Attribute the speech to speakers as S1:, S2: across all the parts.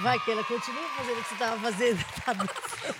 S1: Vai, que ela continua fazendo o que você tava fazendo. Tá.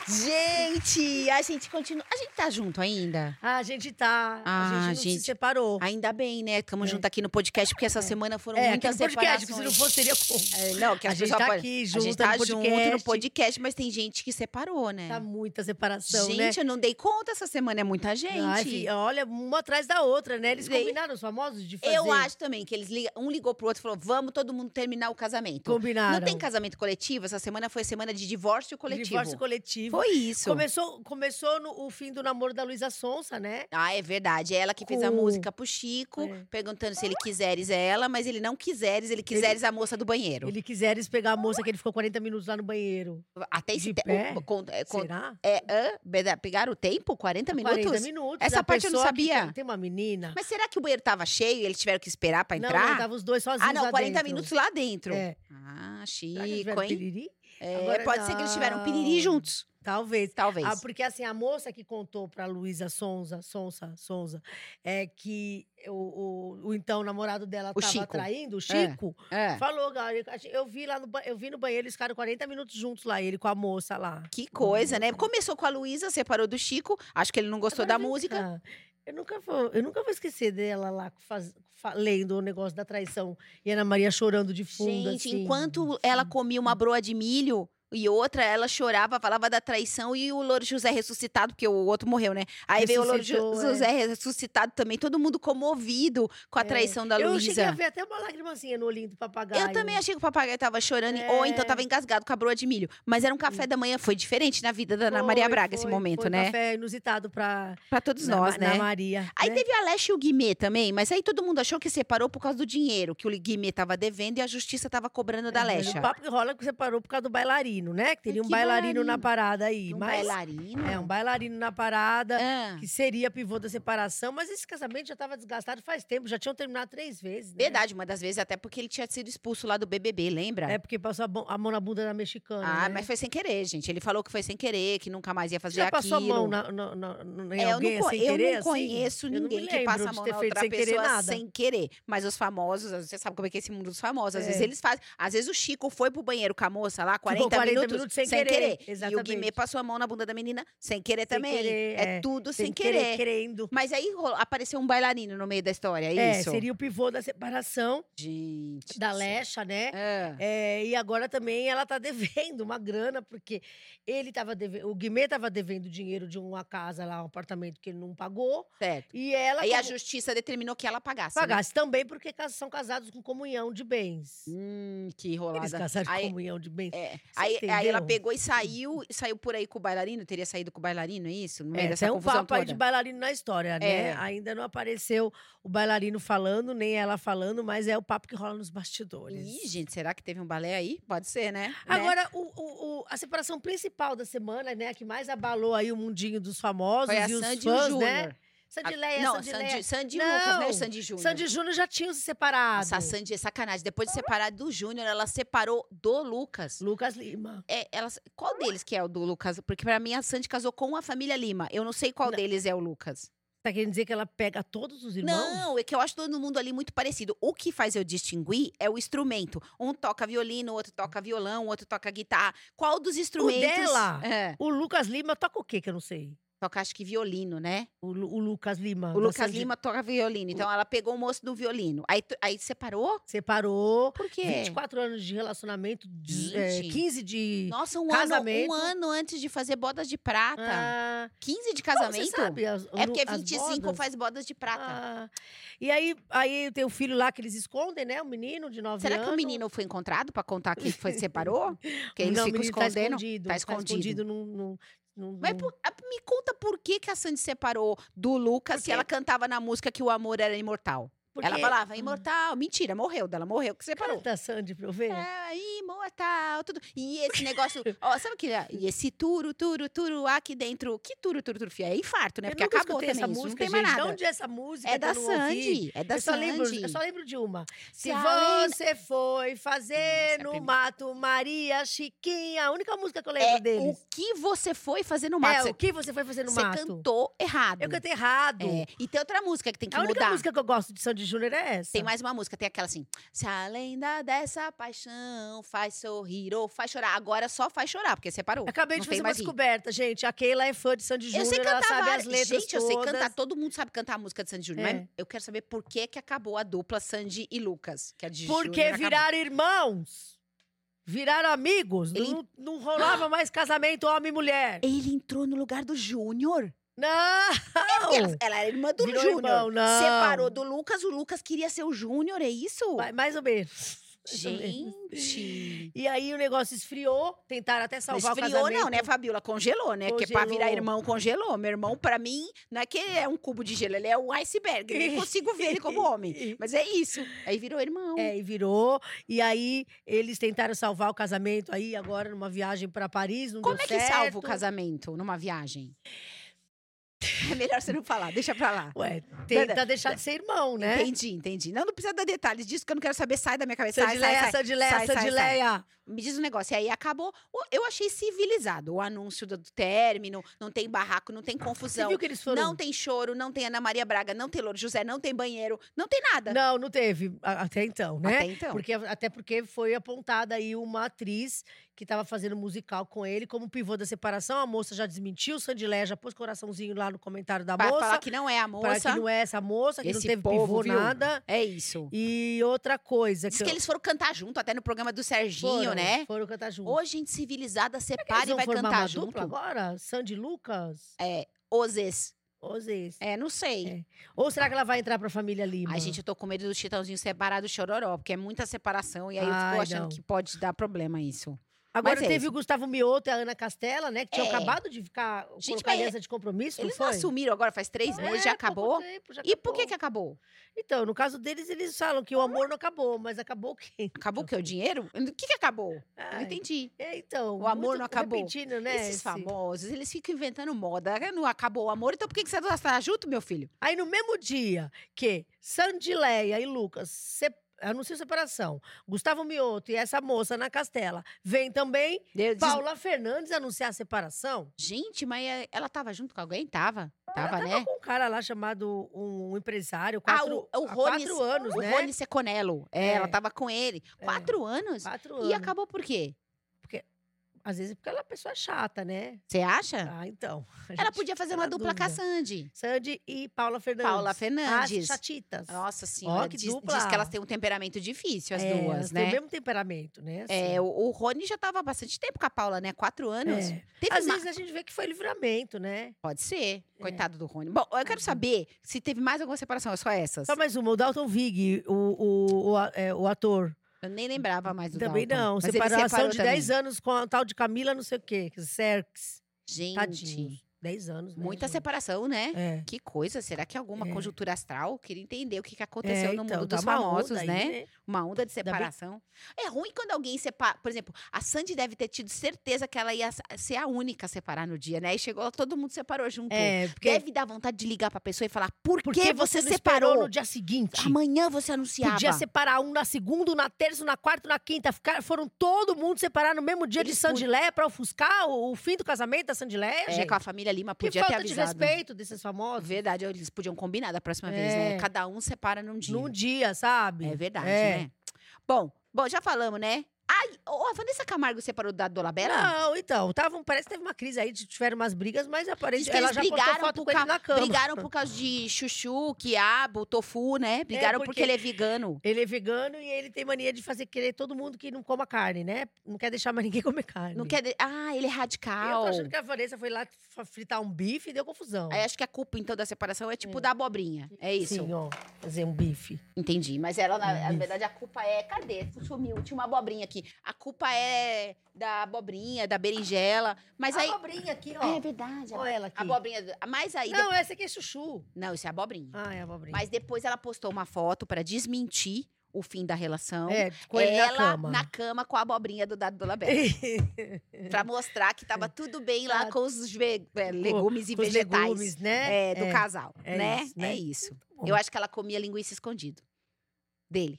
S2: Gente, a gente continua. A gente tá junto ainda?
S1: Ah, a gente tá.
S2: Ah,
S1: a gente
S2: gente.
S1: se separou.
S2: Ainda bem, né? Estamos
S1: É.
S2: junto aqui no podcast, porque essa semana foram
S1: é,
S2: muitas
S1: podcast,
S2: separações.
S1: porque se não fosse, seria como?
S2: É, não, que
S1: A
S2: as
S1: gente tá
S2: podem-
S1: aqui
S2: A gente
S1: junto
S2: tá
S1: no
S2: junto
S1: podcast.
S2: no podcast, mas tem gente que separou, né?
S1: Tá muita separação, né?
S2: gente, eu não dei conta essa semana, é muita gente.
S1: Ai, fi- olha, uma atrás da outra, né? Eles
S2: Sei.
S1: combinaram os famosos de fazer.
S2: Eu acho também que eles ligam, um ligou pro outro e falou: vamos todo mundo terminar o casamento.
S1: Combinaram.
S2: Não tem casamento coletivo? Essa semana foi semana de divórcio coletivo.
S1: Divórcio coletivo.
S2: Foi isso.
S1: Começou, começou no o fim do namoro da Luísa Sonsa, né?
S2: Ah, é verdade. É ela que fez a
S1: Com-
S2: música pro Chico,
S1: É.
S2: perguntando se ele quiseres ela, mas ele não quiseres, ele quiseres a moça do banheiro.
S1: Ele quiseres pegar a moça que ele ficou 40 minutos lá no banheiro.
S2: Até esse
S1: de
S2: te-
S1: pé?
S2: o- con- é,
S1: Será?
S2: é, pegaram o tempo? 40 minutos?
S1: 40 minutos.
S2: Essa
S1: A
S2: parte eu não sabia.
S1: Tem, tem uma menina.
S2: Mas será que o banheiro tava cheio e eles tiveram que esperar pra
S1: Não,
S2: entrar?
S1: não, tava os dois sozinhos
S2: ah, não,
S1: lá
S2: 40
S1: dentro.
S2: minutos lá dentro.
S1: É.
S2: Ah,
S1: Eles
S2: Chico, hein? É,
S1: Agora
S2: pode ser que eles tiveram piriri
S1: não.
S2: juntos.
S1: Talvez.
S2: Talvez.
S1: Ah, porque assim, a moça que contou pra Luísa Sonza, Sonsa, Sonza, é que o, o, o então namorado dela
S2: O
S1: tava
S2: Chico.
S1: traindo, o Chico,
S2: É.
S1: falou, galera, eu vi lá no, eu vi no banheiro, eles ficaram 40 minutos juntos lá, ele com a moça lá.
S2: Que coisa, né? Começou com a Luísa, separou do Chico. Acho que ele não gostou
S1: Agora
S2: da música.
S1: cá, Eu nunca, vou, eu nunca vou esquecer dela lá faz- fa- lendo o negócio da traição e Ana Maria chorando de fundo.
S2: Gente,
S1: assim.
S2: enquanto ela comia uma broa de milho e outra, ela chorava, falava da traição e o Louro José ressuscitado, porque o outro morreu, né? Aí veio o Louro
S1: é.
S2: José ressuscitado também, todo mundo comovido com a
S1: É.
S2: traição da
S1: Eu cheguei a
S2: Luísa.
S1: ver até uma lagrimazinha no olhinho do papagaio.
S2: Eu também achei que o papagaio tava chorando,
S1: É.
S2: ou então tava engasgado com a broa de milho. Mas era um café da manhã, foi diferente na vida da Ana Maria Braga esse
S1: foi,
S2: momento,
S1: foi um
S2: né?
S1: café inusitado pra
S2: Pra todos
S1: na,
S2: nós, né?
S1: Maria.
S2: Aí
S1: né?
S2: teve a Leste e o Guimê também, mas aí todo mundo achou que separou por causa do dinheiro, que o Guimê tava devendo e a justiça tava cobrando da
S1: É,
S2: Lecha.
S1: O papo que rola é que você parou por causa do bailarino, né? Que teria um
S2: Que
S1: bailarino, na
S2: bailarino?
S1: parada aí.
S2: Um
S1: mas
S2: bailarino?
S1: É, um bailarino na parada.
S2: Ah.
S1: Que seria pivô da separação, mas esse casamento já estava desgastado faz tempo, já tinham terminado três vezes. Né?
S2: Verdade, uma das vezes até porque ele tinha sido expulso lá do BBB, lembra?
S1: É porque passou a, a mão na bunda da mexicana.
S2: ah,
S1: né?
S2: mas foi sem querer, gente. Ele falou que foi sem querer, que nunca mais ia fazer
S1: já
S2: aquilo.
S1: passou a mão na, na, na, na- em
S2: É, eu
S1: alguém
S2: não, co-
S1: sem
S2: eu
S1: querer?
S2: não
S1: assim?
S2: conheço
S1: Eu não me
S2: ninguém que
S1: lembro
S2: passa a mão na outra
S1: sem querer
S2: pessoa
S1: nada.
S2: sem querer. Mas os famosos, você sabe como é que é esse mundo dos famosos. Às
S1: É.
S2: vezes eles fazem. Às vezes o Chico foi pro banheiro com a moça lá, 40,
S1: Ficou 40
S2: minutos,
S1: minutos sem querer,
S2: E o
S1: exatamente.
S2: Guimê passou a mão na bunda da menina sem querer
S1: Sem
S2: também.
S1: querer,
S2: é,
S1: é.
S2: tudo
S1: Sem
S2: sem,
S1: querer,
S2: querer.
S1: querendo.
S2: Mas aí apareceu um bailarino no meio da história, é
S1: É,
S2: isso?
S1: seria o pivô da separação
S2: Gente.
S1: da. Lecha, né?
S2: É.
S1: É, e agora também ela tá devendo uma grana, porque ele tava devendo, o Guimê tava devendo dinheiro de uma casa lá, um apartamento que ele não pagou,
S2: Certo.
S1: e ela
S2: Aí a justiça determinou que ela pagasse. né?
S1: pagasse também porque são casados com comunhão de bens.
S2: Hum, que
S1: Eles
S2: rolada.
S1: casaram com
S2: Aí,
S1: comunhão de bens.
S2: é,
S1: Você
S2: aí, aí ela
S1: entendeu?
S2: pegou e saiu, saiu por aí com o bailarino, teria saído com o bailarino, é isso? No meio
S1: É,
S2: dessa
S1: tem um papo aí de bailarino na história, né?
S2: É.
S1: Ainda não apareceu o bailarino falando, nem ela falando, mas é o papo que rola nos bastidores.
S2: Ih, gente, será que teve um balé aí? Pode ser, né? Né?
S1: Agora, o, o- o- a separação principal da semana, né? Que mais abalou aí o mundinho dos famosos
S2: Foi a
S1: e os
S2: Sandy
S1: fãs,
S2: e o
S1: né? Sandileia,
S2: Não,
S1: Sandileia.
S2: Sandy, Sandy
S1: Não,
S2: Lucas, né? Sandy Júnior.
S1: Sandy Júnior já tinham se separado.
S2: Nossa, a Sandy é sacanagem. Depois de separar do Júnior, ela separou do Lucas.
S1: Lucas Lima.
S2: É, ela, qual deles que é o do Lucas? Porque pra mim a Sandy casou com a família Lima. Eu não sei qual
S1: Não.
S2: deles é o Lucas.
S1: Tá querendo dizer que ela pega todos os irmãos?
S2: Não, é que eu acho todo mundo ali muito parecido. O que faz eu distinguir é o instrumento. Um toca violino, o outro toca violão, o outro toca guitarra. Qual dos instrumentos?
S1: dela?
S2: É,
S1: O Lucas Lima toca o quê que eu não sei?
S2: Toca acho que violino, né?
S1: O, Lu- o Lucas Lima.
S2: O Lucas Lima toca violino. Então ela pegou o moço do violino. Aí, aí separou?
S1: Separou.
S2: Por quê?
S1: 24 anos de relacionamento, de- é,
S2: Gente.
S1: 15 de.
S2: Nossa, um ano,
S1: Casamento.
S2: um ano antes de fazer bodas de prata.
S1: Ah,
S2: 15 de casamento?
S1: sabe, as-
S2: É porque
S1: as
S2: 25
S1: bodas?
S2: faz bodas de prata.
S1: Ah, e aí, aí tem o filho lá que eles escondem, né? O menino de 9
S2: Será
S1: anos.
S2: que o menino foi encontrado pra contar que foi separou? Que eles
S1: Não,
S2: ficam
S1: tá
S2: escondendo?
S1: escondido.
S2: Tá escondido.
S1: num- num-
S2: Mas
S1: num-
S2: por- a- me conta por que, que a Sandy separou do Lucas se ela cantava na música que o amor era imortal. Ela
S1: porque-
S2: falava, imortal. Mentira, morreu dela, morreu que separou.
S1: Canta, Sandy, pra eu ver.
S2: É, imortal, tudo. E esse negócio, ó, sabe o que? é? E esse turo, turo, turo aqui dentro. Que turo, turo, turo, fia? É infarto, né?
S1: Eu
S2: Porque acabou também.
S1: essa
S2: isso,
S1: música,
S2: não tem mais
S1: gente. De
S2: nada.
S1: onde é essa música?
S2: É da
S1: não ouvi?
S2: Sandy, é da
S1: eu só, lembro,
S2: Sandy.
S1: eu só lembro de uma. Se
S2: Se
S1: você foi fazer no
S2: prime-
S1: mato, Maria Chiquinha. A única música que eu lembro
S2: É
S1: deles.
S2: o que você foi fazer no mato.
S1: É,
S2: Você-
S1: o que você foi fazer no
S2: você
S1: mato?
S2: cantou errado.
S1: Eu cantei errado.
S2: É, E tem outra música que tem que
S1: a única
S2: mudar.
S1: música que eu gosto de Sandy Júnior é essa.
S2: Tem mais uma música, tem aquela assim. Se a lenda dessa paixão faz sorrir ou faz chorar. Agora só faz chorar, porque separou.
S1: Acabei de fazer uma
S2: rir.
S1: descoberta, gente. A Keila é fã de Sandy
S2: Eu
S1: Júnior,
S2: sei
S1: ela
S2: cantar
S1: sabe
S2: várias.
S1: as letras
S2: Gente, eu sei
S1: todas.
S2: cantar. Todo mundo sabe cantar a música de Sandy Júnior.
S1: É.
S2: Mas eu quero saber por que, que acabou a dupla Sandy e Lucas. Que a de
S1: Porque
S2: acabou.
S1: viraram irmãos. Viraram amigos.
S2: Ele-
S1: Não, não rolava mais casamento homem e mulher.
S2: Ele entrou no lugar do Júnior.
S1: Não!
S2: Ela, ela era irmã do Júnior. Separou do Lucas, o Lucas queria ser o Júnior, é isso?
S1: Mais- Mais ou menos.
S2: Gente.
S1: E aí o negócio esfriou, tentaram até salvar o
S2: Esfriou
S1: casamento.
S2: não, né, Fabiola? Congelou, né? Porque pra virar
S1: Congelou.
S2: irmão, congelou. Meu irmão, pra mim, não é que ele é um cubo de gelo, ele é um iceberg. Eu nem consigo ver ele como homem. Mas é isso. Aí virou irmão.
S1: É, e virou. E aí eles tentaram salvar o casamento aí agora numa viagem pra Paris, não
S2: Como
S1: deu
S2: é que
S1: certo.
S2: salva o casamento numa viagem? É melhor você não falar, deixa pra lá.
S1: Ué, tenta
S2: Nada-
S1: deixar de ser irmão, né?
S2: Entendi, entendi. Não, não precisa dar detalhes disso, que eu não quero saber. Sai da minha cabeça. Sai, sai,
S1: Sandileia,
S2: sai.
S1: Sandileia,
S2: sai, sai, sai.
S1: Sandileia.
S2: Me diz um negócio. E aí acabou. o- Eu achei civilizado o anúncio do término. Não tem barraco, não tem
S1: Você
S2: confusão.
S1: viu que eles foram...
S2: Não tem choro, não tem Ana Maria Braga, não tem Louro José, não tem banheiro, não tem nada.
S1: Não, não teve, até então, né?
S2: Até então.
S1: Porque, até porque foi apontada aí uma atriz que estava fazendo musical com ele como pivô da separação. A moça já desmentiu, Sandileia já pôs coraçãozinho lá no comentário da
S2: Pra
S1: moça.
S2: falar que não é a
S1: Para
S2: moça.
S1: que não é essa moça, que
S2: Esse
S1: não teve
S2: povo,
S1: pivô
S2: viu?
S1: nada.
S2: É isso.
S1: E outra coisa.
S2: Diz que eles foram cantar junto, até no programa do Serginho,
S1: foram,
S2: né?
S1: Foram cantar junto.
S2: Ô, gente civilizada, separa
S1: Eles
S2: e vai cantar junto.
S1: dupla agora? Sandy Lucas?
S2: É, Ozes.
S1: Ozês.
S2: É, não sei.
S1: É. Ou será que ela vai entrar pra família Lima?
S2: Ai, gente, eu tô com medo do Chitãozinho separar do Chororó, porque é muita separação. E aí eu
S1: Ai,
S2: fico achando
S1: não.
S2: que pode dar problema isso.
S1: Agora
S2: mas é
S1: teve
S2: isso.
S1: o Gustavo Mioto e a Ana Castela, né? Que tinham
S2: É.
S1: acabado de ficar
S2: Gente, mas
S1: aliança de compromisso,
S2: Eles
S1: não foi?
S2: assumiram agora, faz três meses, já
S1: É,
S2: acabou.
S1: tempo, já
S2: E por que
S1: acabou.
S2: que acabou?
S1: Então, no caso deles, eles falam que o amor não acabou, mas acabou o quê?
S2: Acabou o quê? O dinheiro? O que que acabou? Eu não
S1: Ai,
S2: entendi.
S1: É, então.
S2: O amor não acabou.
S1: repentino, né?
S2: Esses
S1: esse-
S2: famosos, eles ficam inventando moda. Não acabou o amor, então por que que você não está junto, meu filho?
S1: Aí, no mesmo dia que Sandileia e Lucas se... anunciam separação, Gustavo Mioto e essa moça na Castela, vem também
S2: Deus diz-
S1: Paula Fernandes anunciar a separação.
S2: Gente, mas é- ela tava junto com alguém? Tava. Tava,
S1: Ela
S2: né?
S1: tava com um cara lá chamado um, empresário,
S2: Ah,
S1: quatro,
S2: o, o Rony,
S1: quatro anos,
S2: o
S1: né?
S2: Rony Seconello. É,
S1: É.
S2: ela tava com ele.
S1: É.
S2: Quatro anos?
S1: Quatro
S2: E
S1: anos.
S2: acabou por quê?
S1: Às vezes porque ela é uma pessoa chata, né?
S2: Você acha?
S1: Ah, então.
S2: ela podia fazer uma dupla com a
S1: dúvida.
S2: Sandy.
S1: Sandy e Paula Fernandes.
S2: Paula
S1: As
S2: Fernandes.
S1: chatitas.
S2: Nossa senhora,
S1: que
S2: diz,
S1: dupla.
S2: diz que elas têm um temperamento difícil, as
S1: É,
S2: duas,
S1: elas têm
S2: né?
S1: o mesmo temperamento, né?
S2: É,
S1: assim.
S2: o, o Rony já tava há bastante tempo com a Paula, né? Quatro anos.
S1: É. Às
S2: ma-
S1: vezes a gente vê que foi livramento, né?
S2: Pode ser.
S1: É.
S2: Coitado do Rony. Bom, eu quero
S1: Uhum.
S2: saber se teve mais alguma separação, ou só essas.
S1: Só mais uma, o Dalton Vig, o, o, o, é, o ator.
S2: Eu nem lembrava mais do
S1: também
S2: Dalton.
S1: não.
S2: Mas
S1: Separação de
S2: também.
S1: 10 anos com a tal de Camila não sei o quê, Serx.
S2: Gente,
S1: Tadinhos. 10 anos, né?
S2: muita
S1: gente?
S2: separação, né?
S1: É.
S2: Que coisa, será que é alguma
S1: É.
S2: conjuntura astral? Queria entender o que, que aconteceu
S1: É,
S2: no
S1: então,
S2: mundo
S1: tá
S2: dos famosos,
S1: onda aí,
S2: né? Uma onda de separação. É ruim quando alguém separa. Por exemplo, a Sandy deve ter tido certeza que ela ia ser a única a separar no dia, né? E chegou, todo mundo separou junto.
S1: É, porque,
S2: Deve dar vontade de ligar pra pessoa e falar: por
S1: porque
S2: que
S1: você
S2: você separou?
S1: no dia seguinte?
S2: Amanhã você anunciava.
S1: Podia separar um na segunda, um na terça, um na quarta, um na quinta. Ficar, foram todo mundo separar no mesmo dia
S2: Eles
S1: de Sandileia pra ofuscar o, o fim do casamento da Sandileia,
S2: É,
S1: gente.
S2: com a família Lima
S1: que
S2: podia ter
S1: falta de
S2: avisado.
S1: respeito desses famosos.
S2: Verdade, eles podiam combinar da próxima vez, né?
S1: É.
S2: Cada um separa num dia.
S1: Num dia, sabe?
S2: É verdade,
S1: É.
S2: né? Bom, bom, já falamos, né? Ô, a Vanessa Camargo separou da Dolabella?
S1: Não, então, tava, parece que teve uma crise aí, tiveram umas brigas, mas aparentemente ela já postou
S2: brigaram
S1: foto
S2: por,
S1: com ele
S2: ca-
S1: na cama.
S2: brigaram por causa de chuchu, quiabo, tofu, né? Brigaram porque...
S1: porque-
S2: ele é vegano.
S1: Ele é vegano e ele tem mania de fazer querer todo mundo que não coma carne, né? Não quer deixar mais ninguém comer carne.
S2: Não quer. de- Ah, ele é
S1: E eu
S2: radical.
S1: tô achando que a Vanessa foi lá fritar um bife e deu confusão.
S2: Aí acho que a culpa, então, da separação é tipo
S1: É.
S2: da abobrinha. É isso.
S1: Sim, ó, fazer um bife.
S2: Entendi. Mas ela, na, na verdade, a culpa é. Cadê? Sumiu. Tinha uma abobrinha aqui. A culpa é da abobrinha, da berinjela. Mas
S1: a
S2: aí.
S1: abobrinha aqui, ó.
S2: é verdade.
S1: Olha ela aqui.
S2: A abobrinha. Mas aí.
S1: Não, essa aqui é chuchu.
S2: Não, isso é abobrinha.
S1: Ah, é a abobrinha.
S2: Mas depois ela postou uma foto pra desmentir o fim da relação.
S1: é, com ele
S2: ela
S1: na cama.
S2: na cama com a abobrinha do Dado Dolabella. pra mostrar que tava tudo bem lá com os ve- é, legumes e
S1: Com os
S2: vegetais
S1: legumes, né?
S2: é, do
S1: É,
S2: casal,
S1: é
S2: né?
S1: isso, né?
S2: É isso. Eu acho que ela comia linguiça escondido. Dele.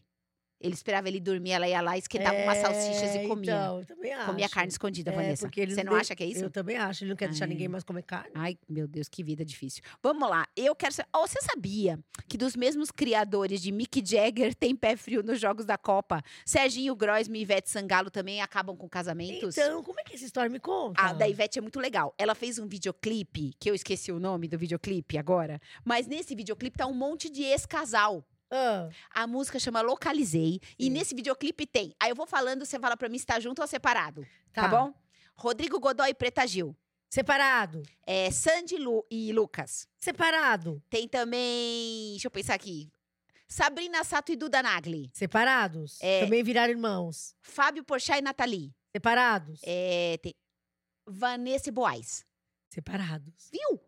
S2: Ele esperava ele dormir, ela ia lá, esquentava umas salsichas e
S1: É,
S2: comia.
S1: Então, eu também acho.
S2: comia carne escondida,
S1: É,
S2: Vanessa.
S1: porque ele
S2: Você não acha que é isso?
S1: Eu também acho. Ele não quer deixar
S2: Ai.
S1: ninguém mais comer carne.
S2: Ai, meu Deus, que vida difícil. Vamos lá, eu quero saber. Oh, você sabia que dos mesmos criadores de Mick Jagger tem pé frio nos Jogos da Copa? Serginho Groisman e Ivete Sangalo também acabam com casamentos?
S1: Então, como é que essa história me conta?
S2: A da Ivete é muito legal. Ela fez um videoclipe, que eu esqueci o nome do videoclipe agora, mas nesse videoclipe tá um monte de ex-casal.
S1: Ah,
S2: A música chama Localizei. E
S1: Sim.
S2: nesse videoclipe tem. Aí eu vou falando, você fala pra mim se tá junto ou separado. Tá,
S1: tá.
S2: bom? Rodrigo Godoy e Preta Gil.
S1: Separado.
S2: É, Sandy Lu e Lucas.
S1: Separado.
S2: Tem também. Deixa eu pensar aqui. Sabrina Sato e Duda Nagli.
S1: Separados.
S2: É.
S1: Também viraram irmãos.
S2: Fábio Porchat e Nathalie.
S1: Separados.
S2: É, tem Vanessa e Boaz.
S1: Separados.
S2: Viu?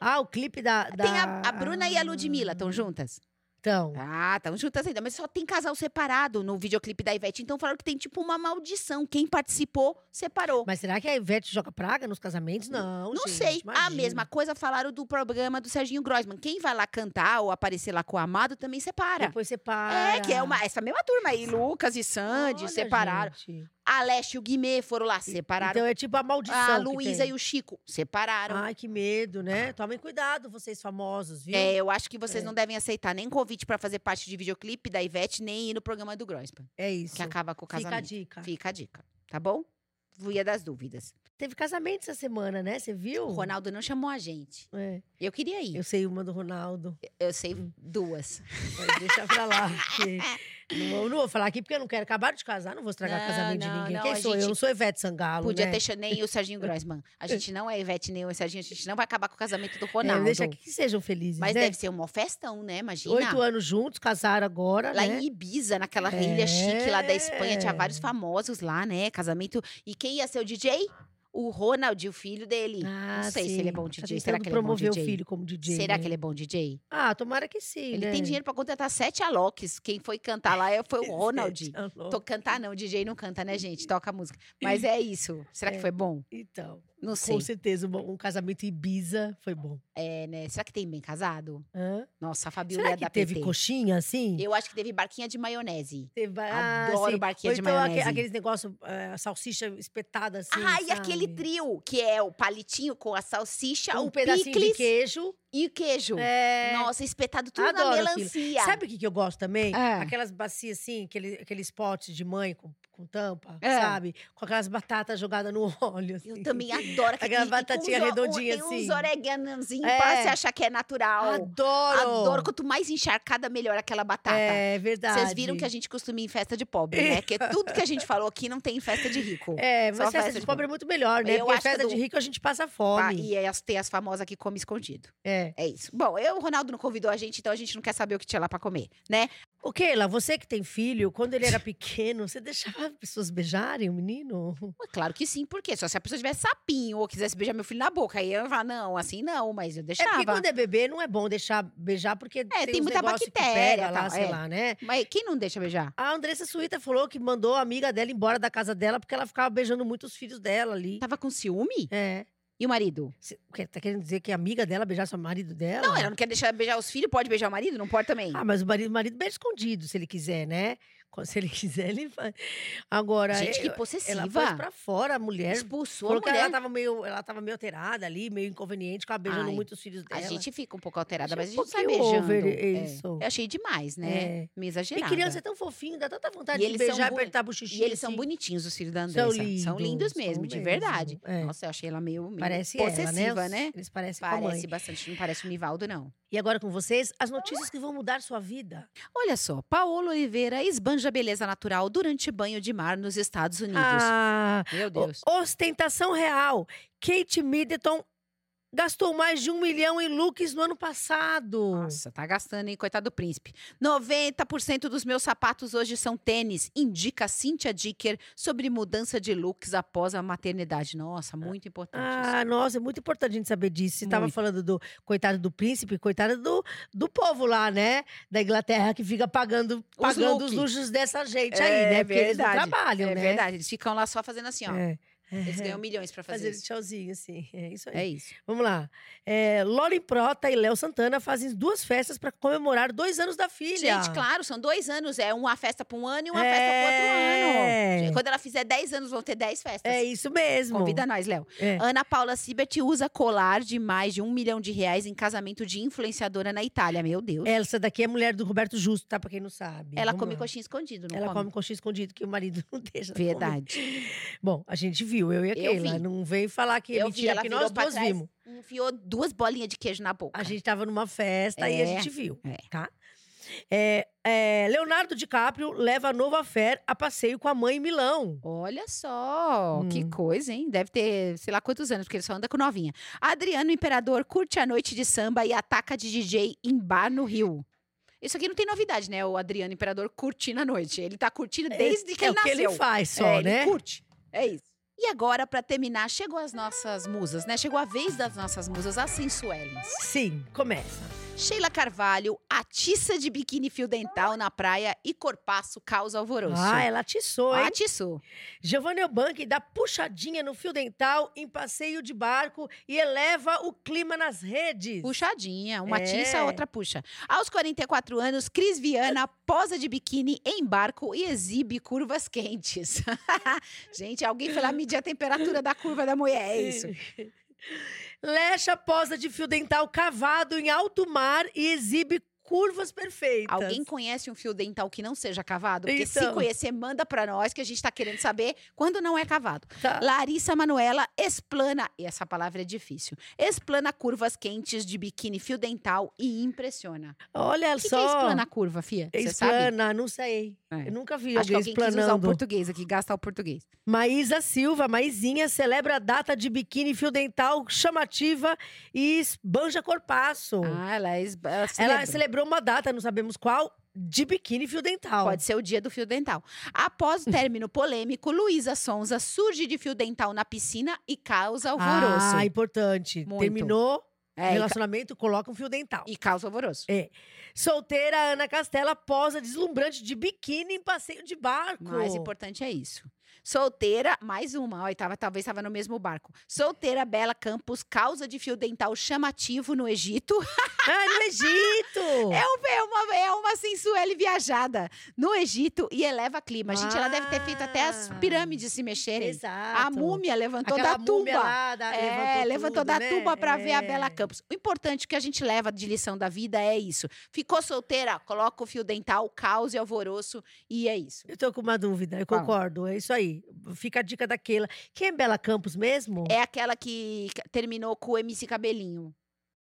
S1: Ah, o clipe da. da...
S2: Tem a, a Bruna e a Ludmilla. Estão juntas?
S1: Então.
S2: Ah, estão juntas ainda. Mas só tem casal separado no videoclipe da Ivete. Então falaram que tem tipo uma maldição. Quem participou, separou.
S1: Mas será que a Ivete joga praga nos casamentos? Não,
S2: Não
S1: gente,
S2: sei. A
S1: imagina.
S2: mesma coisa falaram do programa do Serginho Groisman. Quem vai lá cantar ou aparecer lá com o amado também separa.
S1: Depois separa.
S2: É, que é uma, essa mesma turma aí. Lucas e Sandy
S1: Olha,
S2: separaram.
S1: gente.
S2: A Leste e o Guimê foram lá, separaram.
S1: Então é tipo a maldição.
S2: a Luísa e o Chico separaram.
S1: Ai, que medo, né? Tomem cuidado, vocês famosos, viu?
S2: É, eu acho que vocês
S1: É.
S2: não devem aceitar nem convite pra fazer parte de videoclipe da Ivete, nem ir no programa do Groisman,
S1: É isso.
S2: que acaba com o
S1: Fica a
S2: casamento.
S1: dica.
S2: Fica a dica, tá bom? Via das dúvidas.
S1: Teve casamento essa semana, né? Você viu?
S2: O Ronaldo não chamou a gente.
S1: É,
S2: Eu queria ir.
S1: eu sei uma do Ronaldo.
S2: Eu sei
S1: Hum.
S2: duas.
S1: Mas deixa pra lá. porque não, não vou falar aqui porque eu não quero acabar de casar, não vou estragar
S2: Não,
S1: o casamento de
S2: não,
S1: ninguém.
S2: não,
S1: Quem sou eu? Eu não sou Ivete Sangalo,
S2: Podia
S1: né?
S2: ter nem o Serginho Groisman. A gente não é Ivete nem o Serginho, a gente não vai acabar com o casamento do
S1: É,
S2: Ronaldo.
S1: deixa que sejam felizes,
S2: Mas
S1: né?
S2: deve ser uma festão, né? Imagina.
S1: Oito anos juntos, casaram agora,
S2: Lá
S1: né?
S2: em Ibiza, naquela ilha chique lá da Espanha, tinha vários
S1: É.
S2: famosos lá, né? Casamento. E quem ia ser o DJ? O Ronald, o filho dele.
S1: Ah,
S2: não sei se ele é
S1: sim.
S2: bom
S1: Tá
S2: DJ. Será que ele é bom
S1: promover
S2: DJ?
S1: o filho como DJ.
S2: Será
S1: né?
S2: que ele é bom DJ?
S1: Ah, tomara que sim,
S2: Ele
S1: né?
S2: tem dinheiro pra contratar sete Aloques. Quem foi cantar lá é- foi o Ronald. Tô cantar não, DJ não canta, né, gente? Toca música. Mas é isso. Será que
S1: É.
S2: foi bom?
S1: Então,
S2: Não sei.
S1: com certeza, um, casamento Ibiza foi bom.
S2: É, né? Será que tem bem casado?
S1: Hã?
S2: Nossa, a Fabiola
S1: Será que teve
S2: PT.
S1: coxinha, assim?
S2: Eu acho que teve barquinha de maionese.
S1: Teve, ah,
S2: Adoro
S1: sim.
S2: barquinha
S1: Ou
S2: de
S1: então
S2: maionese.
S1: aqueles negócios, é, salsicha espetada assim,
S2: ah, e aquele
S1: sabe?
S2: trio, que é o palitinho com a salsicha,
S1: Um
S2: o
S1: pedacinho
S2: picles
S1: de queijo.
S2: E o queijo.
S1: É...
S2: Nossa, espetado tudo
S1: Adoro
S2: na
S1: aquilo.
S2: melancia.
S1: Sabe o que, que eu gosto também?
S2: Ah.
S1: Aquelas bacias assim, aquele, aqueles potes de mãe com, com tampa,
S2: É.
S1: sabe? Com aquelas batatas jogadas no óleo.
S2: Eu
S1: assim.
S2: também adoro aquele
S1: Aquela
S2: e com
S1: batatinha
S2: uns Tem
S1: assim.
S2: uns oreganozinhos
S1: É.
S2: pra você achar que é natural.
S1: Adoro!
S2: Adoro. Quanto mais encharcada, melhor aquela batata.
S1: É verdade.
S2: Vocês viram que a gente costuma ir em festa de pobre, né? Porque tudo que a gente falou aqui não tem em festa de rico.
S1: É,
S2: Só
S1: mas festa,
S2: festa
S1: de
S2: de
S1: pobre é muito melhor, né?
S2: Eu
S1: Porque
S2: acho que
S1: festa
S2: do-
S1: de rico a gente passa fome.
S2: E as, tem as famosas que come escondido.
S1: É.
S2: É isso. Bom, eu, o Ronaldo não convidou a gente, então a gente não quer saber o que tinha lá pra comer, né?
S1: O Keila, você que tem filho, quando ele era pequeno, você deixava as pessoas beijarem o menino?
S2: Claro que sim, porque só se a pessoa tivesse sapinho ou quisesse beijar meu filho na boca, aí eu ia falar, não, assim não, mas eu
S1: É
S2: deixava.
S1: porque quando é bebê não é bom deixar beijar, porque tem,
S2: tem
S1: uns
S2: muita bactéria,
S1: lá,
S2: tal,
S1: sei
S2: é.
S1: lá, né?
S2: Mas quem não deixa beijar?
S1: A Andressa Suíta falou que mandou a amiga dela embora da casa dela porque ela ficava beijando muito os filhos dela ali.
S2: Tava com ciúme?
S1: É.
S2: E o marido?
S1: Cê-? Tá querendo dizer que a amiga dela beijasse o marido dela?
S2: Não, ela não quer deixar beijar os filhos, pode beijar o marido? Não pode também.
S1: Ah, mas o marido, o marido beija escondido, se ele quiser, né? Quando- Se ele quiser, ele faz. Agora,
S2: Gente, que possessiva.
S1: ela pôs pra fora a mulher.
S2: Expulsou a mulher.
S1: ela tava, meio, ela tava meio alterada ali, meio inconveniente, ficava beijando
S2: Ai,
S1: muito os filhos
S2: A
S1: dela.
S2: gente fica um pouco alterada, mas a
S1: um
S2: gente sai
S1: pouquinho
S2: beijando.
S1: over
S2: É.
S1: isso.
S2: Eu achei demais, né?
S1: É.
S2: Meio
S1: E
S2: exagerada.
S1: criança é tão fofinho, dá tanta vontade
S2: E
S1: de
S2: eles são
S1: beijar e
S2: bu-
S1: apertar a bochichinha.
S2: E eles são
S1: assim.
S2: bonitinhos, os filhos da
S1: São
S2: Andressa. São lindos
S1: lindos,
S2: mesmo,
S1: são
S2: de
S1: mesmo,
S2: verdade.
S1: é.
S2: Nossa, eu achei ela meio, meio
S1: Parece
S2: possessiva,
S1: ela, né?
S2: né?
S1: Eles parecem a.
S2: Parece bastante, não parece o Nivaldo, não.
S1: E agora com vocês, as notícias que vão mudar sua vida.
S2: Olha só, Paola Oliveira esbanja beleza natural durante banho de mar nos Estados Unidos.
S1: Ah,
S2: Meu Deus.
S1: ostentação real. Kate Middleton gastou mais de um milhão em looks no ano passado.
S2: Nossa, tá gastando, hein? Coitado do príncipe. 90% dos meus sapatos hoje são tênis, indica Cynthia Dicker sobre mudança de looks após a maternidade. Nossa, muito importante isso.
S1: Ah, nossa, é muito importante a gente saber disso. Você estava
S2: Muito.
S1: falando do coitado do príncipe, coitado do, do povo lá, né? Da Inglaterra, que fica pagando,
S2: Os
S1: pagando os, luxos dessa gente
S2: É
S1: aí, né? Porque eles não
S2: verdade,
S1: trabalham,
S2: é
S1: né?
S2: verdade, eles ficam lá só fazendo assim, ó.
S1: É,
S2: Eles ganham milhões pra fazer,
S1: Fazer
S2: isso.
S1: tchauzinho, assim. É isso aí.
S2: É isso.
S1: Vamos lá. É, Prota e Léo Santana fazem duas festas para comemorar dois anos da filha.
S2: Gente, claro, são dois anos. É uma festa pra um ano e uma
S1: É.
S2: festa pro outro ano. Gente, Quando ela fizer 10 anos, vão ter 10 festas.
S1: É isso mesmo.
S2: Convida nós, Léo.
S1: É.
S2: Ana Paula Sibert usa colar de mais de um milhão de reais em casamento de influenciadora na Itália. Meu Deus.
S1: Essa daqui é mulher do Roberto Justo, tá? Pra quem não sabe.
S2: Ela
S1: Vamos
S2: come
S1: lá.
S2: coxinha escondido, não
S1: Ela
S2: come?
S1: come coxinha escondido que o marido não deixa.
S2: Verdade.
S1: Bom, a gente viu, eu e a Keila.
S2: vi.
S1: Não veio falar que é
S2: Eu vi,
S1: mentira,
S2: ela
S1: que nós duas
S2: trás.
S1: vimos.
S2: Enfiou duas bolinhas de queijo na boca.
S1: A gente tava numa festa e a
S2: É,
S1: gente viu,
S2: é.
S1: tá? É, é, Leonardo DiCaprio leva a nova fé a passeio com a mãe em Milão.
S2: Olha só, que
S1: Hum.
S2: coisa, hein? Deve ter, sei lá quantos anos, porque ele só anda com novinha. Adriano Imperador curte a noite de samba e ataca de DJ em bar no Rio. Isso aqui não tem novidade, né? O Adriano Imperador curtindo a noite. Ele tá curtindo desde que
S1: é
S2: ele
S1: o que
S2: nasceu.
S1: ele faz só,
S2: é,
S1: né?
S2: Ele curte. É isso. E agora, pra terminar, chegou as nossas musas, né? Chegou a vez das nossas musas, as sensuelens.
S1: Sim, começa.
S2: Sheila Carvalho atiça de biquíni fio dental na praia e corpaço causa alvoroço.
S1: Ah, ela atiçou, hein?
S2: Atiçou.
S1: Giovanna Eubank dá puxadinha no fio dental em passeio de barco e eleva o clima nas redes.
S2: Puxadinha, uma
S1: É.
S2: atiça, a outra puxa. Aos 44 anos, Cris Viana posa de biquíni em barco e exibe curvas quentes. Gente, alguém foi lá medir a temperatura da curva da mulher, é isso.
S1: Lecha posa de fio dental cavado em alto mar e exibe curvas perfeitas.
S2: Alguém conhece um fio dental que não seja cavado? Porque se
S1: Então.
S2: conhecer, manda pra nós que a gente tá querendo saber quando não é cavado.
S1: Tá.
S2: Larissa Manuela explana, e essa palavra é difícil, explana curvas quentes de biquíni fio dental e impressiona.
S1: Olha
S2: que,
S1: só.
S2: que é explana curva, Fia? Sabe?
S1: Explana, não sei.
S2: É.
S1: Eu nunca vi
S2: Acho que
S1: alguém
S2: alguém quis usar o português aqui, gastar o português.
S1: Maísa Silva, Maisinha, celebra a data de biquíni fio dental chamativa e esbanja corpaço.
S2: Ah, ela, é, ela
S1: Ela
S2: celebra.
S1: Celebrou uma data, não sabemos qual, de biquíni fio dental.
S2: Pode ser o dia do fio dental. Após o término polêmico, Luísa Sonza surge de fio dental na piscina e causa alvoroço.
S1: Ah, importante.
S2: Muito.
S1: Terminou o
S2: É, e, ca-
S1: relacionamento, coloca um fio dental.
S2: e causa alvoroço.
S1: Solteira, Ana Castela posa deslumbrante de biquíni em passeio de barco.
S2: O mais importante é isso. Solteira, mais uma, ó, tava, talvez estava no mesmo barco. Solteira Bela Campos, causa de fio dental chamativo no Egito.
S1: Ah, no Egito!
S2: É, é uma, é uma sensuelle viajada no Egito e eleva clima. Gente, ela deve ter feito até as
S1: Ah.
S2: pirâmides se mexerem.
S1: Exato.
S2: A múmia levantou
S1: Aquela
S2: da tumba.
S1: lá, da,
S2: É, levantou
S1: tudo,
S2: da
S1: né?
S2: tumba pra ver a
S1: É.
S2: Bela Campos. O importante que a gente leva de lição da vida é isso. Ficou solteira? Coloca o fio dental, cause alvoroço e é isso.
S1: Eu tô com uma dúvida, eu
S2: Qual?
S1: concordo. É isso aí. Fica a dica daquela. Quem é Bela Campos mesmo?
S2: É aquela que terminou com o MC Cabelinho.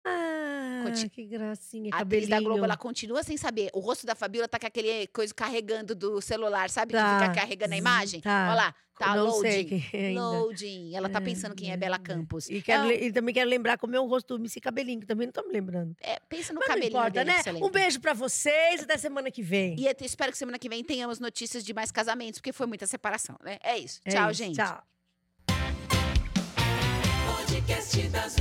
S1: Ah,
S2: continua.
S1: Ah, que gracinha.
S2: A atriz da Globo, ela continua sem saber. O rosto da Fabiola tá com aquele coisa carregando do celular, sabe?
S1: Tá.
S2: Que fica carregando a imagem.
S1: Tá.
S2: Olha lá. Tá
S1: não
S2: loading.
S1: É
S2: loading. Ela tá pensando quem é,
S1: é Bela
S2: Campos.
S1: E, quero, é e, também quero lembrar como é o rosto do Missy Cabelinho, que também não tô me lembrando.
S2: É, pensa no
S1: Mas
S2: cabelinho.
S1: Não importa,
S2: dele,
S1: né? Um beijo pra vocês até semana que vem.
S2: E espero que semana que vem tenhamos notícias de mais casamentos, porque foi muita separação, né? É isso.
S1: É
S2: tchau,
S1: isso.
S2: gente.
S1: Tchau. Podcast das